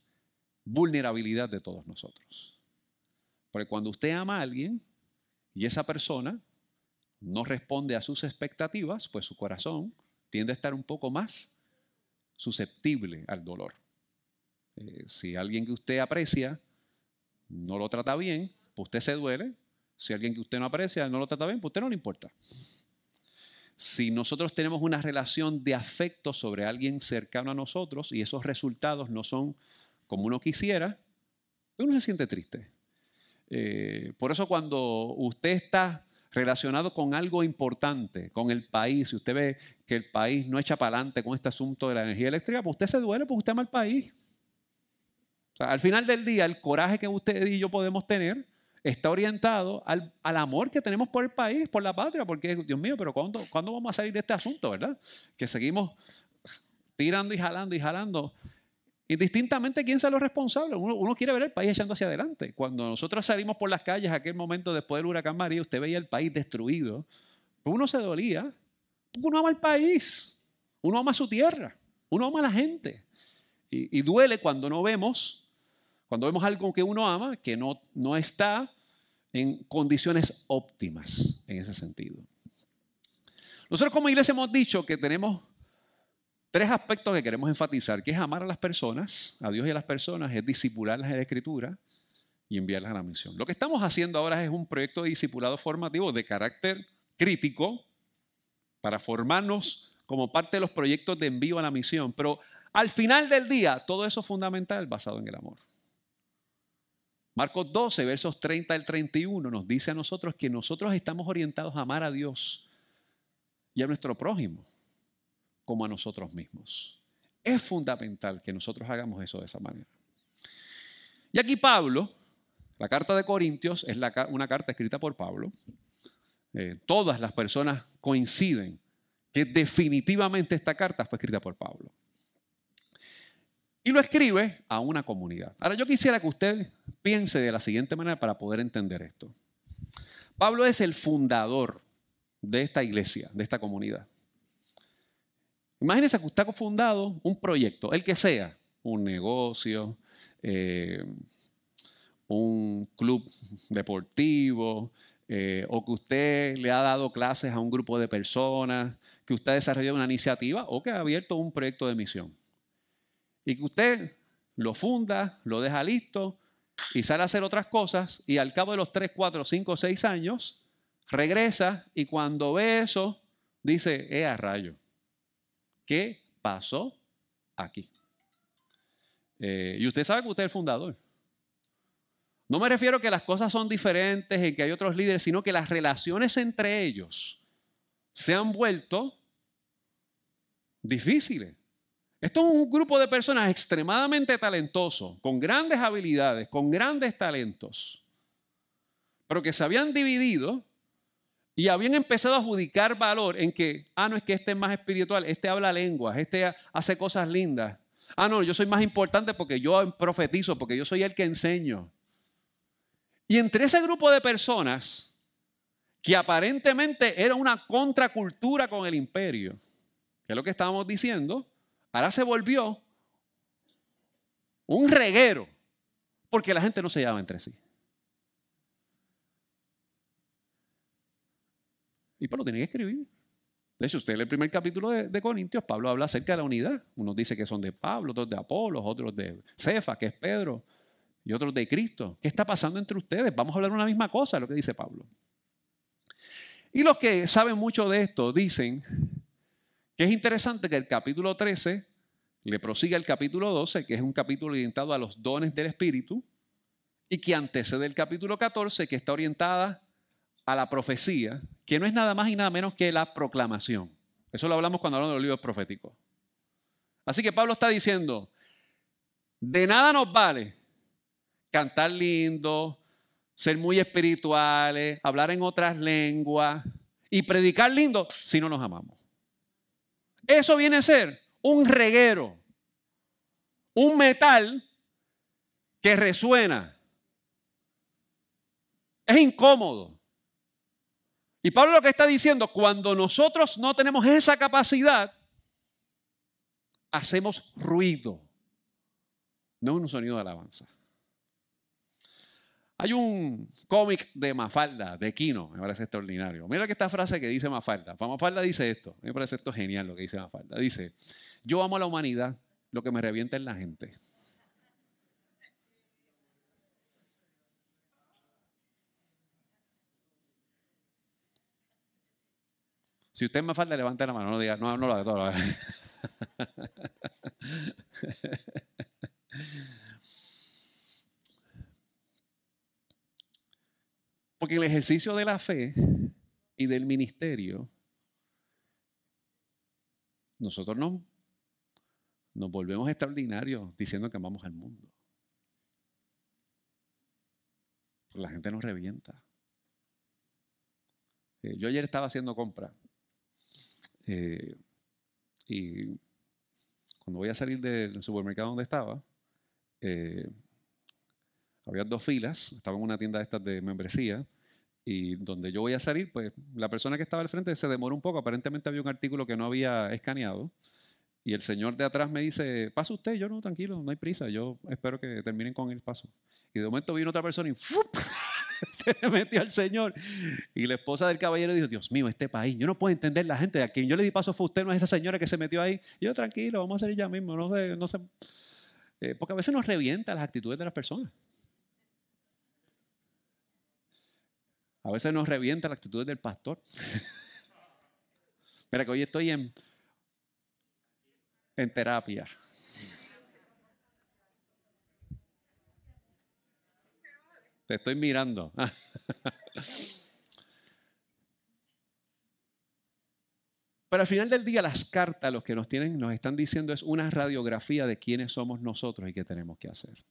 vulnerabilidad de todos nosotros. Porque cuando usted ama a alguien y esa persona no responde a sus expectativas, pues su corazón tiende a estar un poco más susceptible al dolor. Eh, si alguien que usted aprecia no lo trata bien, pues usted se duele. Si alguien que usted no aprecia no lo trata bien, pues usted no le importa. Si nosotros tenemos una relación de afecto sobre alguien cercano a nosotros y esos resultados no son como uno quisiera, uno se siente triste. Eh, por eso cuando usted está relacionado con algo importante, con el país, si usted ve que el país no echa para adelante con este asunto de la energía eléctrica, pues usted se duele porque usted ama el país. al final del día, el coraje que usted y yo podemos tener está orientado al, amor que tenemos por el país, por la patria, porque, Dios mío, pero ¿cuándo, ¿cuándo vamos a salir de este asunto, verdad? Que seguimos tirando y jalando y jalando Indistintamente quién sea lo responsable, uno, quiere ver el país echando hacia adelante. Cuando nosotros salimos por las calles aquel momento después del huracán María, usted veía el país destruido, pues uno se dolía, uno ama el país, uno ama su tierra, uno ama a la gente. Y, duele cuando no vemos, cuando vemos algo que uno ama, que no, no está en condiciones óptimas en ese sentido. Nosotros como iglesia hemos dicho que tenemos Tres aspectos que queremos enfatizar, que es amar a las personas, a Dios y a las personas, es disipularlas en la escritura y enviarlas a la misión. Lo que estamos haciendo ahora es un proyecto de discipulado formativo de carácter crítico para formarnos como parte de los proyectos de envío a la misión, pero al final del día todo eso es fundamental basado en el amor. Marcos 12, versos 30 al 31 nos dice a nosotros que nosotros estamos orientados a amar a Dios y a nuestro prójimo como a nosotros mismos. Es fundamental que nosotros hagamos eso de esa manera. Y aquí Pablo, la carta de Corintios es una carta escrita por Pablo. Eh, todas las personas coinciden que definitivamente esta carta fue escrita por Pablo. y lo escribe a una comunidad. Ahora yo quisiera que usted piense de la siguiente manera para poder entender esto. Pablo es el fundador de esta iglesia, de esta comunidad. Imagínese que usted ha fundado un proyecto, el que sea, un negocio, eh, un club deportivo, eh, o que usted le ha dado clases a un grupo de personas, que usted ha desarrollado una iniciativa o que ha abierto un proyecto de misión. Y que usted lo funda, lo deja listo y sale a hacer otras cosas y al cabo de los 3, 4, 5, 6 años regresa y cuando ve eso dice, eh, a rayo, ¿qué pasó aquí? Eh, y usted sabe que usted es el fundador. No me refiero a que las cosas son diferentes y que hay otros líderes, sino que las relaciones entre ellos se han vuelto difíciles. Esto es un grupo de personas extremadamente talentosos, con grandes habilidades, con grandes talentos, pero que se habían dividido y habían empezado a adjudicar valor en que, ah, no es que este es más espiritual, este habla lenguas, este hace cosas lindas. Ah, no, yo soy más importante porque yo profetizo, porque yo soy el que enseño. Y entre ese grupo de personas, que aparentemente era una contracultura con el imperio, que es lo que estábamos diciendo, Ahora se volvió un reguero porque la gente no se llevaba entre sí. Y Pablo tenía que escribir. De hecho, usted en el primer capítulo de, Corintios, Pablo habla acerca de la unidad. Unos dice que son de Pablo, otros de Apolo, otros de Cefa, que es Pedro, y otros de Cristo. ¿Qué está pasando entre ustedes? Vamos a hablar una misma cosa, lo que dice Pablo. Y los que saben mucho de esto dicen que es interesante que el capítulo 13 le prosigue al capítulo 12, que es un capítulo orientado a los dones del Espíritu, y que antecede el capítulo 14, que está orientada a la profecía, que no es nada más y nada menos que la proclamación. Eso lo hablamos cuando hablamos de los libros proféticos. Así que Pablo está diciendo, de nada nos vale cantar lindo, ser muy espirituales, hablar en otras lenguas y predicar lindo si no nos amamos. Eso viene a ser un reguero, un metal que resuena. Es incómodo. Y Pablo lo que está diciendo, cuando nosotros no tenemos esa capacidad, hacemos ruido, no un sonido de alabanza. Hay un cómic de Mafalda, de Kino, me parece extraordinario. Mira que esta frase que dice Mafalda. Mafalda dice esto, me parece esto genial lo que dice Mafalda. Dice, yo amo a la humanidad, lo que me revienta es la gente. Si usted me falta, levante la mano, no diga, no, no lo de todo. Porque el ejercicio de la fe y del ministerio, nosotros nos, nos volvemos extraordinarios diciendo que amamos al mundo. Pero la gente nos revienta. Eh, yo ayer estaba haciendo compra eh, y cuando voy a salir del supermercado donde estaba, eh, había dos filas, estaba en una tienda de estas de membresía, y donde yo voy a salir, pues la persona que estaba al frente se demoró un poco, aparentemente había un artículo que no había escaneado, y el señor de atrás me dice, pasa usted, yo no, tranquilo, no hay prisa, yo espero que terminen con el paso. Y de momento vino otra persona y se metió al señor. Y la esposa del caballero dijo, Dios mío, este país, yo no puedo entender la gente, a quien yo le di paso fue usted, no es esa señora que se metió ahí. Y yo, tranquilo, vamos a salir ya mismo, no sé, no sé. Eh, porque a veces nos revienta las actitudes de las personas. A veces nos revienta la actitud del pastor. Mira que hoy estoy en, en terapia. Te estoy mirando. Pero al final del día las cartas, los que nos tienen, nos están diciendo es una radiografía de quiénes somos nosotros y qué tenemos que hacer.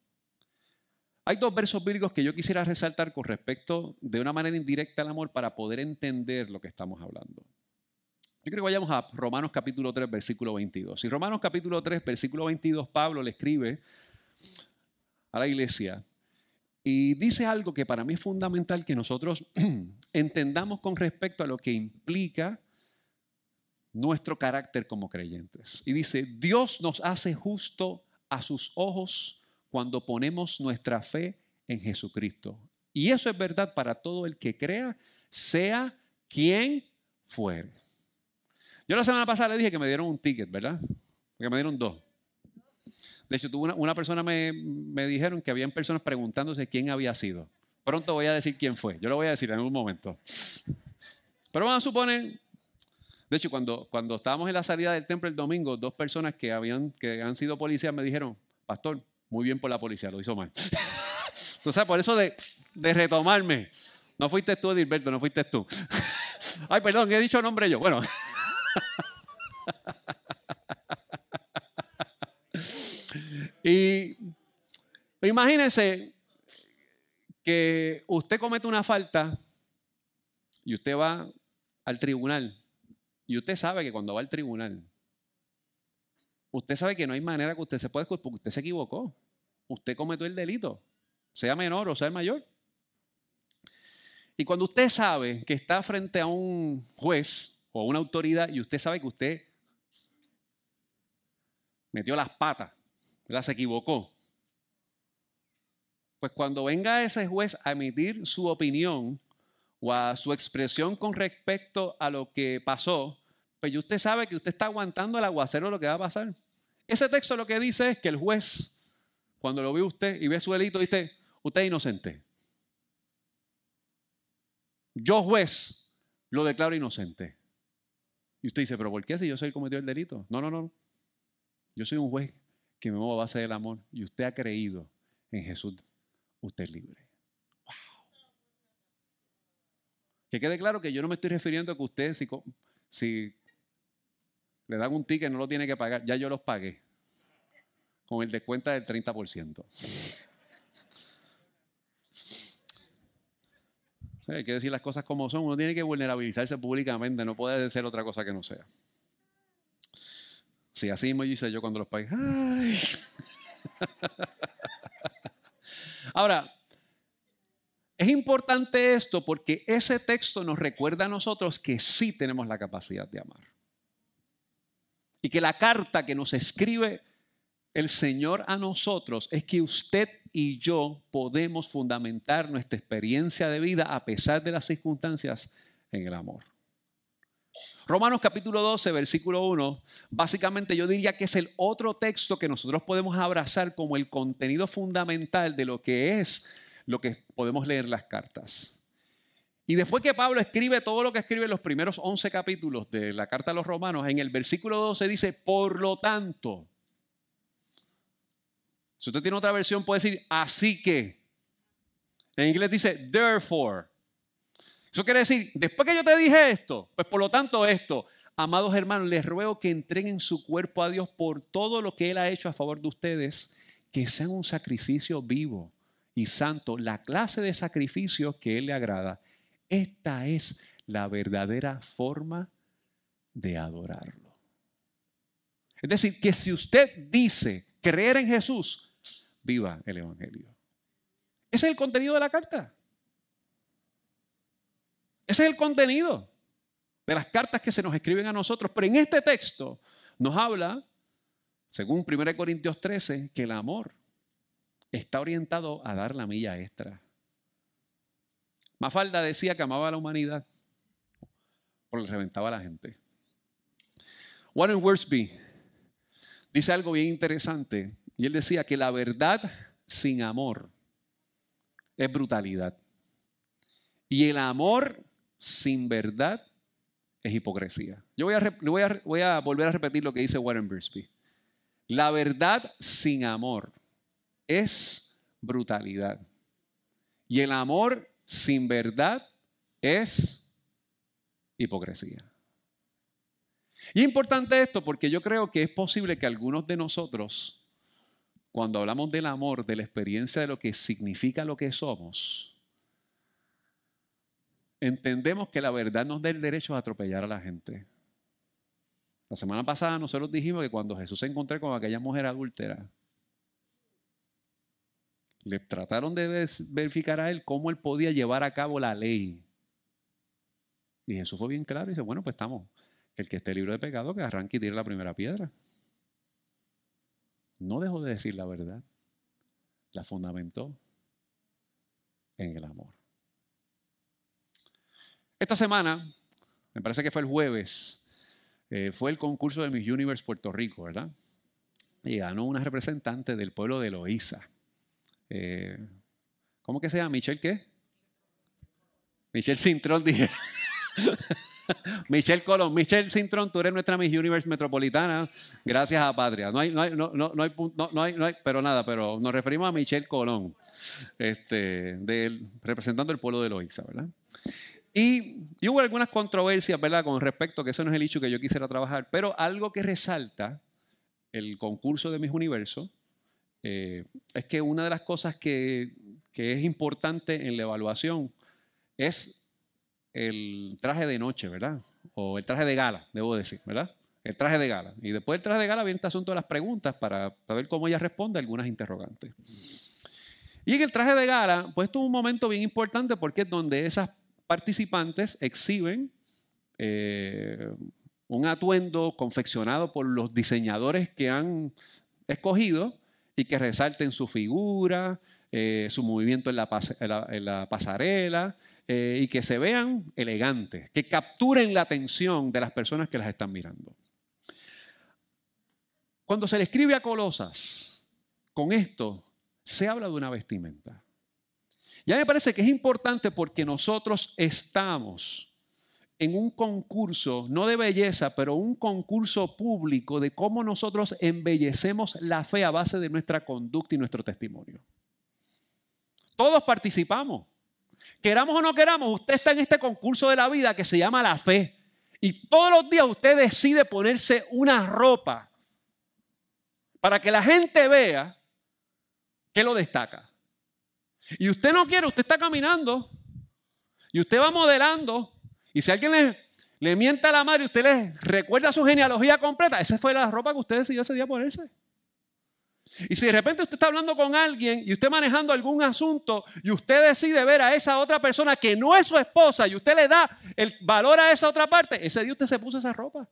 Hay dos versos bíblicos que yo quisiera resaltar con respecto de una manera indirecta al amor para poder entender lo que estamos hablando. Yo creo que vayamos a Romanos capítulo 3, versículo 22. Y Romanos capítulo 3, versículo 22, Pablo le escribe a la iglesia y dice algo que para mí es fundamental que nosotros entendamos con respecto a lo que implica nuestro carácter como creyentes. Y dice, Dios nos hace justo a sus ojos cuando ponemos nuestra fe en Jesucristo. Y eso es verdad para todo el que crea, sea quien fuere. Yo la semana pasada le dije que me dieron un ticket, ¿verdad? Que me dieron dos. De hecho, una, una persona me, me, dijeron que habían personas preguntándose quién había sido. Pronto voy a decir quién fue. Yo lo voy a decir en un momento. Pero vamos a suponer, de hecho, cuando, cuando estábamos en la salida del templo el domingo, dos personas que, habían, que han sido policías me dijeron, pastor, muy bien por la policía, lo hizo mal. Entonces, por eso de, de retomarme, no fuiste tú, Edilberto, no fuiste tú. Ay, perdón, he dicho nombre yo. Bueno. y imagínense que usted comete una falta y usted va al tribunal y usted sabe que cuando va al tribunal, usted sabe que no hay manera que usted se pueda porque usted se equivocó. Usted cometió el delito, sea menor o sea mayor. Y cuando usted sabe que está frente a un juez o a una autoridad y usted sabe que usted metió las patas, se equivocó, pues cuando venga ese juez a emitir su opinión o a su expresión con respecto a lo que pasó, pues usted sabe que usted está aguantando el aguacero lo que va a pasar. Ese texto lo que dice es que el juez, cuando lo ve usted y ve su delito, dice, usted es inocente. Yo juez lo declaro inocente. Y usted dice, pero ¿por qué si yo soy el que cometió el delito? No, no, no. Yo soy un juez que me mueve a base del amor y usted ha creído en Jesús usted es libre. Wow. Que quede claro que yo no me estoy refiriendo a que usted, si, si le dan un ticket, no lo tiene que pagar. Ya yo los pagué. Con el descuento del 30%. Hay que decir las cosas como son. Uno tiene que vulnerabilizarse públicamente. No puede ser otra cosa que no sea. Si así me hice yo cuando los pagué. Ahora, es importante esto porque ese texto nos recuerda a nosotros que sí tenemos la capacidad de amar. Y que la carta que nos escribe el Señor a nosotros es que usted y yo podemos fundamentar nuestra experiencia de vida a pesar de las circunstancias en el amor. Romanos capítulo 12, versículo 1, básicamente yo diría que es el otro texto que nosotros podemos abrazar como el contenido fundamental de lo que es lo que podemos leer las cartas. Y después que Pablo escribe todo lo que escribe en los primeros 11 capítulos de la carta a los romanos, en el versículo 12 dice, por lo tanto, si usted tiene otra versión puede decir, así que. En inglés dice, therefore. Eso quiere decir, después que yo te dije esto, pues por lo tanto esto, amados hermanos, les ruego que entreguen su cuerpo a Dios por todo lo que Él ha hecho a favor de ustedes, que sean un sacrificio vivo y santo, la clase de sacrificio que Él le agrada. Esta es la verdadera forma de adorarlo. Es decir, que si usted dice creer en Jesús, viva el Evangelio. Ese es el contenido de la carta. Ese es el contenido de las cartas que se nos escriben a nosotros. Pero en este texto nos habla, según 1 Corintios 13, que el amor está orientado a dar la milla extra. Mafalda decía que amaba a la humanidad porque reventaba a la gente. Warren Worsby dice algo bien interesante y él decía que la verdad sin amor es brutalidad. Y el amor sin verdad es hipocresía. Yo voy a, voy, a, voy a, volver a repetir lo que dice Warren Bursby. La verdad sin amor es brutalidad. Y el amor sin verdad es hipocresía. Y es importante esto porque yo creo que es posible que algunos de nosotros, cuando hablamos del amor, de la experiencia de lo que significa lo que somos, entendemos que la verdad nos da el derecho a atropellar a la gente. La semana pasada nosotros dijimos que cuando Jesús se encontró con aquella mujer adúltera, le trataron de verificar a él cómo él podía llevar a cabo la ley. Y Jesús fue bien claro y dice, bueno, pues estamos, el que esté libre de pecado, que arranque y tire la primera piedra. No dejó de decir la verdad, la fundamentó en el amor. Esta semana, me parece que fue el jueves, eh, fue el concurso de Miss Universe Puerto Rico, ¿verdad? Y ganó una representante del pueblo de Loíza. Eh, ¿Cómo que se llama? ¿Michelle qué? Michelle Cintrón, dije. Michelle Colón, Michelle Cintrón, tú eres nuestra Miss Universe Metropolitana, gracias a Patria. No hay, no hay, no, no, no hay, no, hay, no hay, pero nada, pero nos referimos a Michelle Colón, este, del, representando el pueblo de Loíza, ¿verdad? Y, hubo algunas controversias, ¿verdad? Con respecto, que eso no es el hecho que yo quisiera trabajar, pero algo que resalta el concurso de Miss Universo eh, es que una de las cosas que, que es importante en la evaluación es el traje de noche, ¿verdad? O el traje de gala, debo decir, ¿verdad? El traje de gala. Y después del traje de gala viene este asunto de las preguntas para, ver cómo ella responde a algunas interrogantes. Y en el traje de gala, pues esto es un momento bien importante porque es donde esas participantes exhiben eh, un atuendo confeccionado por los diseñadores que han escogido y que resalten su figura, eh, su movimiento en la, pasarela eh, y que se vean elegantes, que capturen la atención de las personas que las están mirando. Cuando se le escribe a Colosas, con esto se habla de una vestimenta. Ya me parece que es importante porque nosotros estamos en un concurso, no de belleza, pero un concurso público de cómo nosotros embellecemos la fe a base de nuestra conducta y nuestro testimonio. Todos participamos. Queramos o no queramos, usted está en este concurso de la vida que se llama la fe. Y todos los días usted decide ponerse una ropa para que la gente vea que lo destaca. Y usted no quiere, usted está caminando y usted va modelando. Y si alguien le, le mienta a la madre y usted le recuerda su genealogía completa, esa fue la ropa que usted decidió ese día ponerse. Y si de repente usted está hablando con alguien y usted manejando algún asunto y usted decide ver a esa otra persona que no es su esposa y usted le da el valor a esa otra parte, ese día usted se puso esa ropa.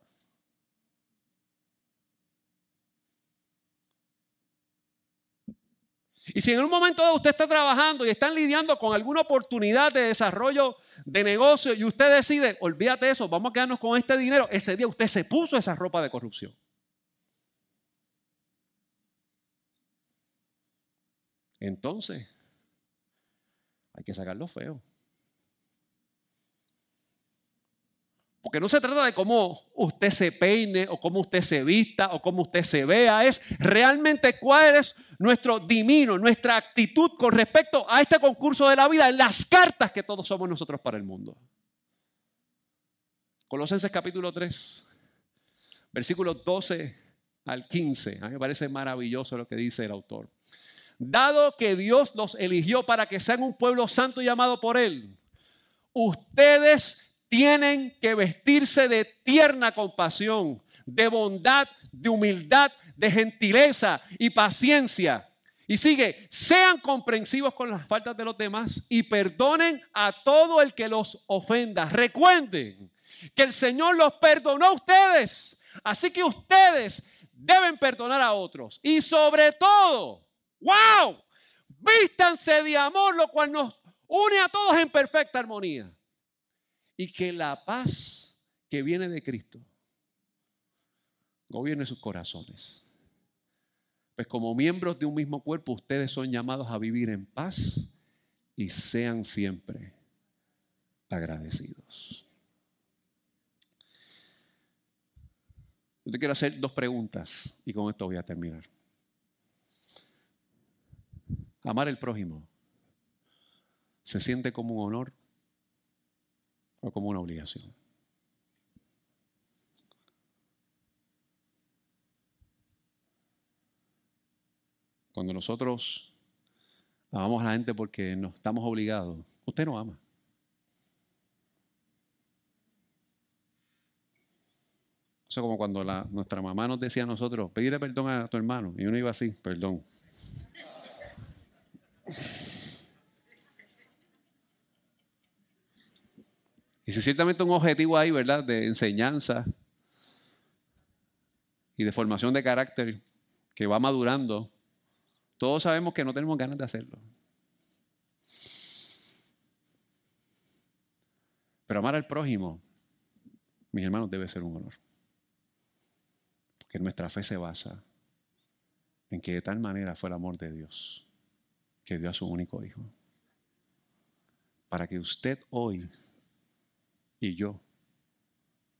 Y si en un momento usted está trabajando y están lidiando con alguna oportunidad de desarrollo de negocio y usted decide, olvídate de eso, vamos a quedarnos con este dinero, ese día usted se puso esa ropa de corrupción. Entonces, hay que sacar lo feo. Porque no se trata de cómo usted se peine o cómo usted se vista o cómo usted se vea, es realmente cuál es nuestro dimino, nuestra actitud con respecto a este concurso de la vida, en las cartas que todos somos nosotros para el mundo. Colosenses capítulo 3, versículos 12 al 15. A mí me parece maravilloso lo que dice el autor dado que Dios los eligió para que sean un pueblo santo llamado por Él, ustedes tienen que vestirse de tierna compasión, de bondad, de humildad, de gentileza y paciencia. Y sigue, sean comprensivos con las faltas de los demás y perdonen a todo el que los ofenda. Recuerden que el Señor los perdonó a ustedes. Así que ustedes deben perdonar a otros. Y sobre todo, ¡Wow! Vístanse de amor, lo cual nos une a todos en perfecta armonía. Y que la paz que viene de Cristo gobierne sus corazones. Pues como miembros de un mismo cuerpo, ustedes son llamados a vivir en paz y sean siempre agradecidos. Yo te quiero hacer dos preguntas y con esto voy a terminar. Amar el prójimo se siente como un honor o como una obligación. Cuando nosotros amamos a la gente porque nos estamos obligados, usted no ama. Eso como cuando nuestra mamá nos decía a nosotros, pedirle perdón a tu hermano. Y uno iba así, perdón. Y si ciertamente un objetivo ahí, ¿verdad? De enseñanza y de formación de carácter que va madurando, todos sabemos que no tenemos ganas de hacerlo. Pero amar al prójimo, mis hermanos, debe ser un honor. Porque nuestra fe se basa en que de tal manera fue el amor de Dios que dio a su único hijo. Para que usted hoy y yo,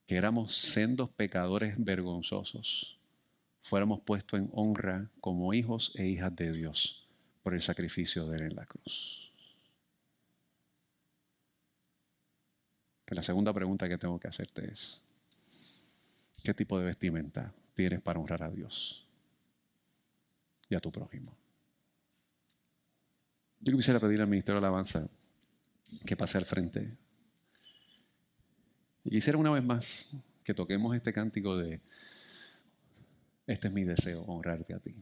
que éramos sendos pecadores vergonzosos, fuéramos puestos en honra como hijos e hijas de Dios por el sacrificio de Él en la cruz. La segunda pregunta que tengo que hacerte es, ¿qué tipo de vestimenta tienes para honrar a Dios y a tu prójimo? Yo quisiera pedir al Ministerio de Alabanza que pase al frente. Y quisiera una vez más que toquemos este cántico de, este es mi deseo, honrarte a ti.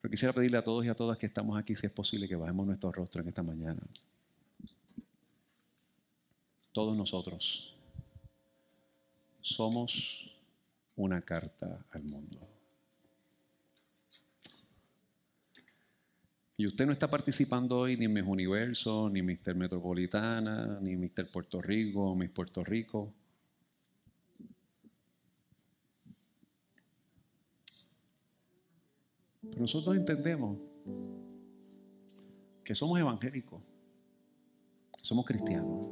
Pero quisiera pedirle a todos y a todas que estamos aquí, si es posible, que bajemos nuestro rostro en esta mañana. Todos nosotros somos una carta al mundo. Y usted no está participando hoy ni en Mis Universo, ni Mister Metropolitana, ni Mister Puerto Rico, Miss Puerto Rico. Pero nosotros entendemos que somos evangélicos, somos cristianos.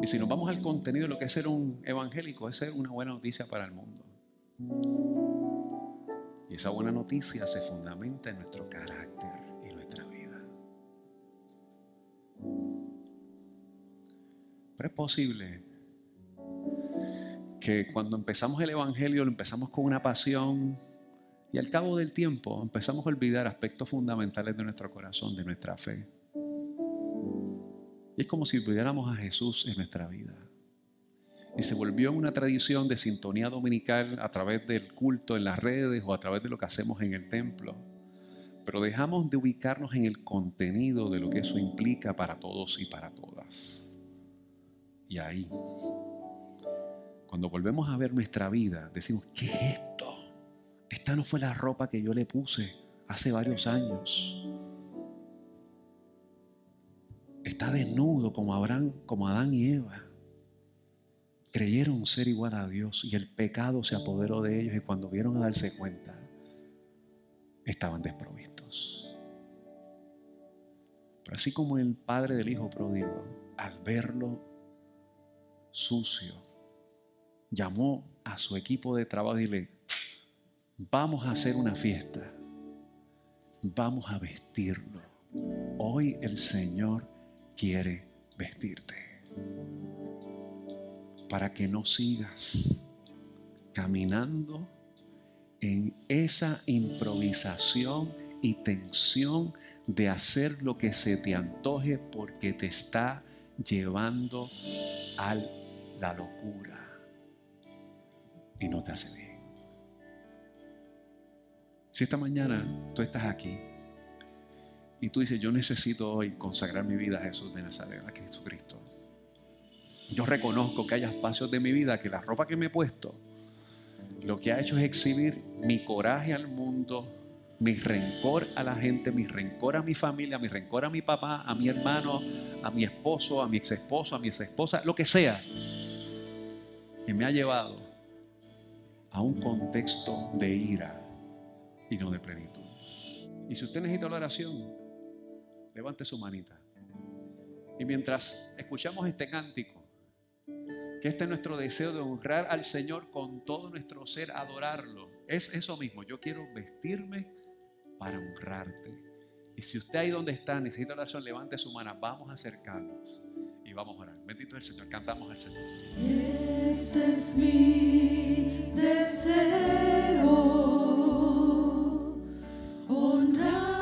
Y si nos vamos al contenido lo que es ser un evangélico, es ser una buena noticia para el mundo. Y esa buena noticia se fundamenta en nuestro carácter y nuestra vida. Pero es posible que cuando empezamos el Evangelio lo empezamos con una pasión y al cabo del tiempo empezamos a olvidar aspectos fundamentales de nuestro corazón, de nuestra fe. Y es como si olvidáramos a Jesús en nuestra vida y se volvió una tradición de sintonía dominical a través del culto en las redes o a través de lo que hacemos en el templo. Pero dejamos de ubicarnos en el contenido de lo que eso implica para todos y para todas. Y ahí, cuando volvemos a ver nuestra vida, decimos, ¿qué es esto? Esta no fue la ropa que yo le puse hace varios años. Está desnudo como Abraham, como Adán y Eva creyeron ser igual a Dios y el pecado se apoderó de ellos y cuando vieron a darse cuenta, estaban desprovistos. Pero así como el padre del hijo pródigo, al verlo sucio, llamó a su equipo de trabajo y le vamos a hacer una fiesta, vamos a vestirlo. Hoy el Señor quiere vestirte para que no sigas caminando en esa improvisación y tensión de hacer lo que se te antoje porque te está llevando a la locura y no te hace bien. Si esta mañana tú estás aquí y tú dices, yo necesito hoy consagrar mi vida a Jesús de Nazaret, a Jesucristo yo reconozco que hay espacios de mi vida que la ropa que me he puesto lo que ha hecho es exhibir mi coraje al mundo, mi rencor a la gente, mi rencor a mi familia, mi rencor a mi papá, a mi hermano, a mi esposo, a mi ex esposo, a mi ex esposa, lo que sea, que me ha llevado a un contexto de ira y no de plenitud. Y si usted necesita la oración, levante su manita. Y mientras escuchamos este cántico, que este es nuestro deseo de honrar al Señor con todo nuestro ser, adorarlo. Es eso mismo, yo quiero vestirme para honrarte. Y si usted ahí donde está necesita oración, levante su mano, vamos a acercarnos y vamos a orar. Bendito es el Señor, cantamos al Señor. Este es mi deseo. Honrarte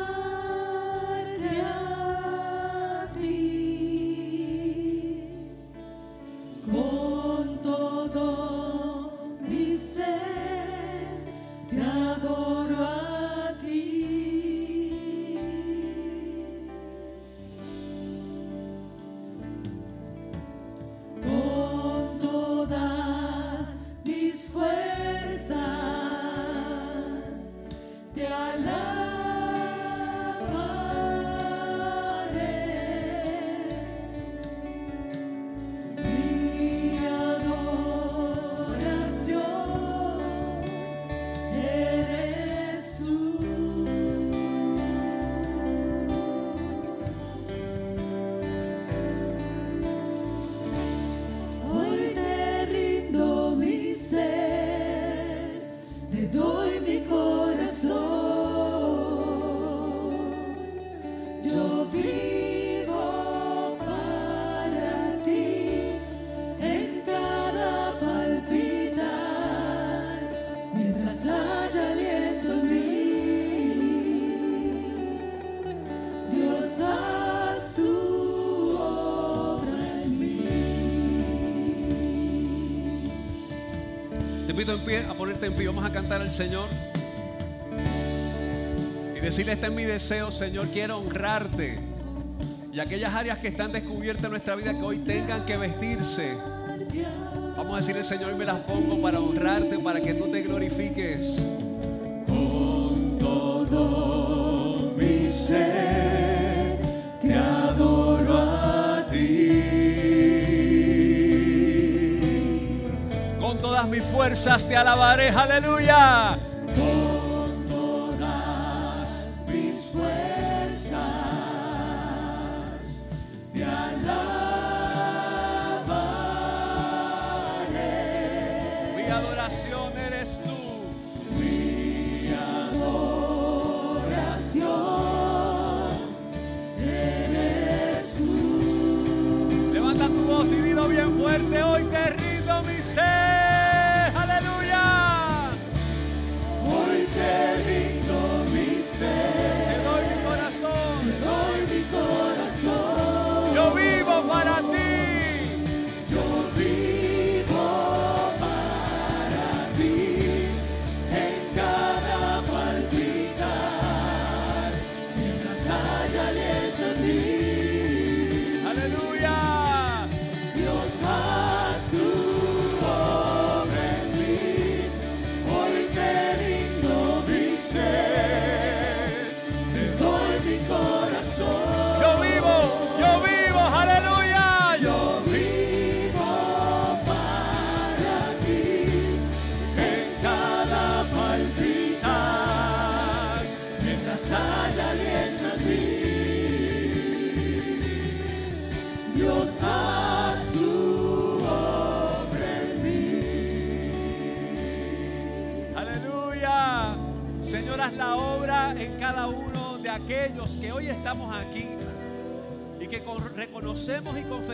invito en pie, a ponerte en pie. Vamos a cantar al Señor. Y decirle, este es mi deseo, Señor. Quiero honrarte. Y aquellas áreas que están descubiertas en nuestra vida que hoy tengan que vestirse. Vamos a decirle, Señor, me las pongo para honrarte, para que tú te glorifiques. Mis fuerzas te alabaré, aleluya.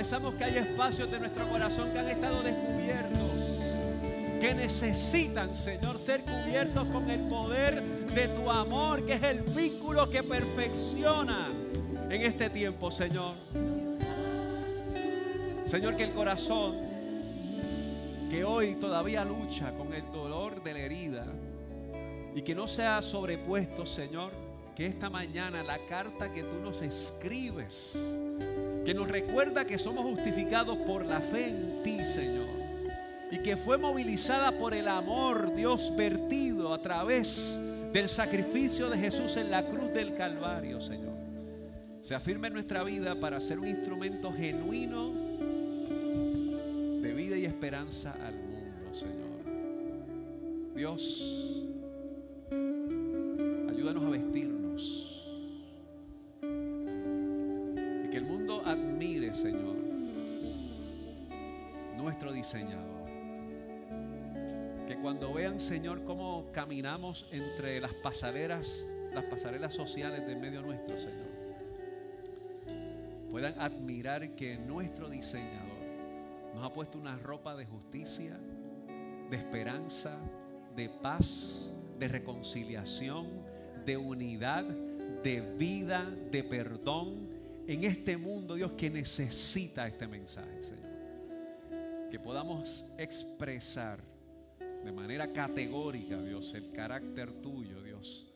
Confesamos que hay espacios de nuestro corazón que han estado descubiertos, que necesitan, Señor, ser cubiertos con el poder de tu amor, que es el vínculo que perfecciona en este tiempo, Señor. Señor, que el corazón que hoy todavía lucha con el dolor de la herida y que no sea sobrepuesto, Señor, que esta mañana la carta que tú nos escribes, que nos recuerda que somos justificados por la fe en ti, Señor, y que fue movilizada por el amor, Dios, vertido a través del sacrificio de Jesús en la cruz del Calvario, Señor. Se afirme en nuestra vida para ser un instrumento genuino de vida y esperanza al mundo, Señor. Dios, ayúdanos a vestirnos. Que cuando vean, Señor, cómo caminamos entre las pasarelas, las pasarelas sociales del medio nuestro, Señor, puedan admirar que nuestro diseñador nos ha puesto una ropa de justicia, de esperanza, de paz, de reconciliación, de unidad, de vida, de perdón en este mundo, Dios, que necesita este mensaje, Señor. Que podamos expresar de manera categórica, Dios, el carácter tuyo, Dios,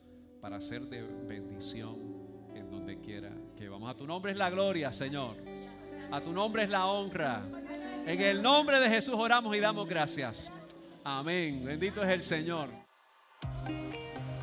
para ser de bendición en donde quiera que vamos. A tu nombre es la gloria, Señor. A tu nombre es la honra. En el nombre de Jesús oramos y damos gracias. Amén. Bendito es el Señor.